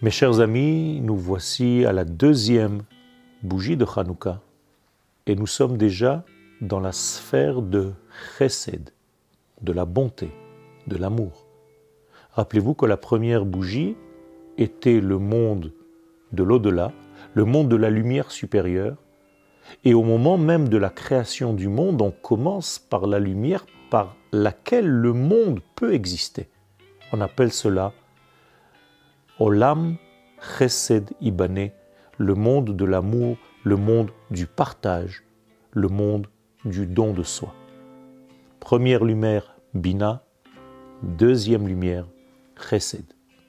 Mes chers amis, nous voici à la deuxième bougie de Hanouka et nous sommes déjà dans la sphère de Chesed, de la bonté, de l'amour. Rappelez-vous que la première bougie était le monde de l'au-delà, le monde de la lumière supérieure, et au moment même de la création du monde, on commence par la lumière par laquelle le monde peut exister. On appelle cela Olam Chesed Ibane, le monde de l'amour, le monde du partage, le monde du don de soi. Première lumière, Bina, deuxième lumière, Chesed.